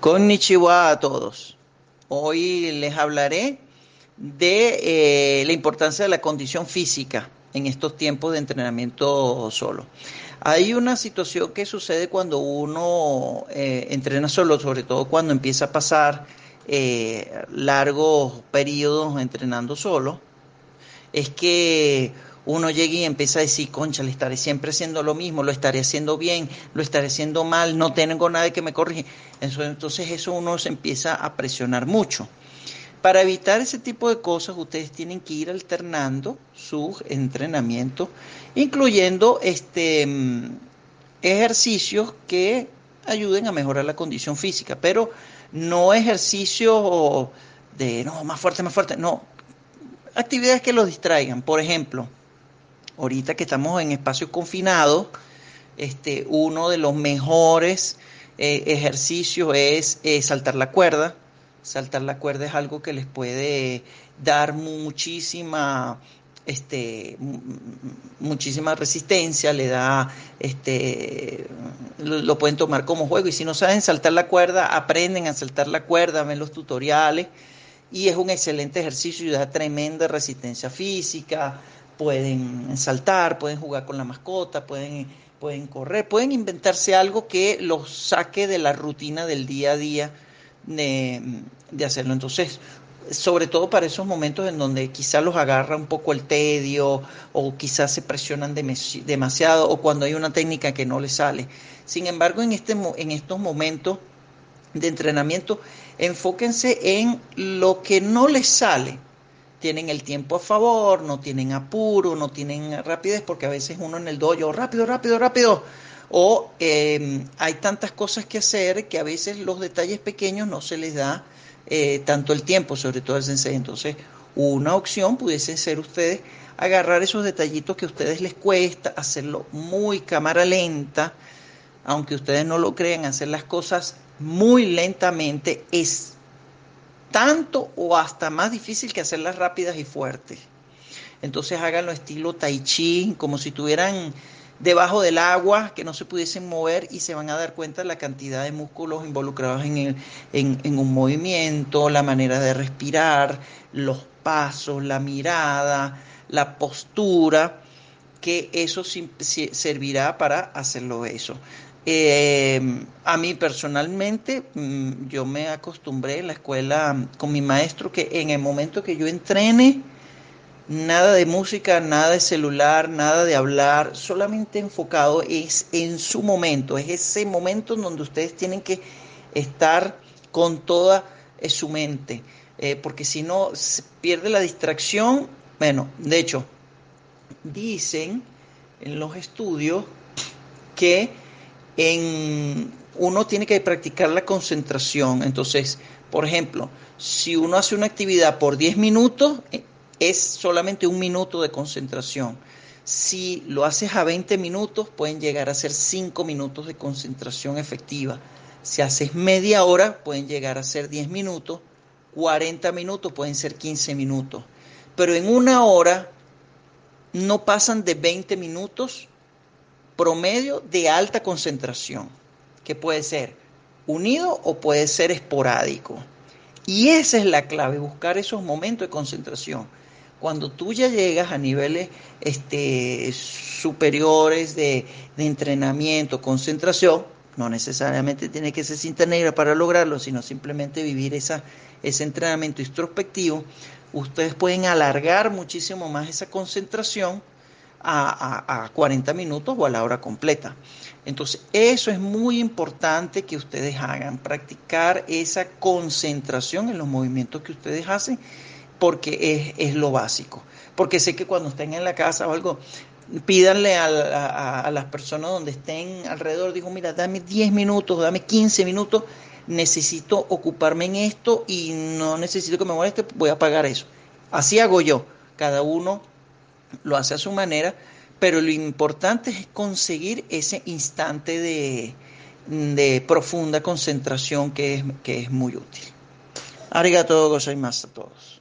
Konnichiwa a todos. Hoy les hablaré de eh, la importancia de la condición física en estos tiempos de entrenamiento solo. Hay una situación que sucede cuando uno eh, entrena solo, sobre todo cuando empieza a pasar eh, largos periodos entrenando solo, es que uno llega y empieza a decir, concha, le estaré siempre haciendo lo mismo, lo estaré haciendo bien, lo estaré haciendo mal, no tengo nadie que me corrige. Entonces eso uno se empieza a presionar mucho. Para evitar ese tipo de cosas, ustedes tienen que ir alternando sus entrenamientos, incluyendo este, mm, ejercicios que ayuden a mejorar la condición física, pero no ejercicios de, no, más fuerte, más fuerte, no, actividades que los distraigan. Por ejemplo, ahorita que estamos en espacios confinados, este, uno de los mejores eh, ejercicios es eh, saltar la cuerda. Saltar la cuerda es algo que les puede dar muchísima, este, muchísima resistencia, le da, este, lo, lo, pueden tomar como juego. Y si no saben saltar la cuerda, aprenden a saltar la cuerda, ven los tutoriales. Y es un excelente ejercicio y da tremenda resistencia física, pueden saltar, pueden jugar con la mascota, pueden, pueden correr, pueden inventarse algo que los saque de la rutina del día a día de, de hacerlo. Entonces, sobre todo para esos momentos en donde quizás los agarra un poco el tedio o quizás se presionan demasiado o cuando hay una técnica que no les sale. Sin embargo, en, este, en estos momentos de entrenamiento, enfóquense en lo que no les sale tienen el tiempo a favor, no tienen apuro, no tienen rapidez, porque a veces uno en el dojo, rápido, rápido, rápido, o em, hay tantas cosas que hacer que a veces los detalles pequeños no se les da eh, tanto el tiempo, sobre todo al sensei. Entonces, una opción pudiese ser ustedes agarrar esos detallitos que a ustedes les cuesta, hacerlo muy cámara lenta, aunque ustedes no lo crean, hacer las cosas muy lentamente es tanto o hasta más difícil que hacerlas rápidas y fuertes. Entonces háganlo estilo tai chi, como si estuvieran debajo del agua, que no se pudiesen mover y se van a dar cuenta de la cantidad de músculos involucrados en, en un movimiento, la manera de respirar, los pasos, la mirada, la postura, que eso servirá para hacerlo eso. Eh, a mí personalmente, mm, yo me acostumbré en la escuela con mi maestro que en el momento que yo entrene, nada de música, nada de celular, nada de hablar, solamente enfocado es en su momento, es ese momento en donde ustedes tienen que estar con toda eh, su mente, eh, porque si no se pierde la distracción, bueno, de hecho, dicen en los estudios que en, uno tiene que practicar la concentración. Entonces, por ejemplo, si uno hace una actividad por 10 minutos, eh, es solamente un minuto de concentración. Si lo haces a 20 minutos, pueden llegar a ser 5 minutos de concentración efectiva. Si haces media hora, pueden llegar a ser 10 minutos. 40 minutos pueden ser 15 minutos. Pero en una hora no pasan de 20 minutos promedio de alta concentración, que puede ser unido o puede ser esporádico. Y esa es la clave, buscar esos momentos de concentración. Cuando tú ya llegas a niveles este, superiores de, entrenamiento, concentración, no necesariamente tiene que ser cinta negra para lograrlo, sino simplemente vivir esa, ese entrenamiento introspectivo, ustedes pueden alargar muchísimo más esa concentración a, 40 minutos o a la hora completa. Entonces, eso es muy importante que ustedes hagan, practicar esa concentración en los movimientos que ustedes hacen, porque es, lo básico. Porque sé que cuando estén en la casa o algo, pídanle a, las personas donde estén alrededor, digo, mira, dame 10 minutos, dame 15 minutos, necesito ocuparme en esto y no necesito que me moleste, voy a pagar eso. Así hago yo. Cada uno lo hace a su manera, pero lo importante es conseguir ese instante de, de profunda concentración que es, que es muy útil. Arigato gozaimasu a todos.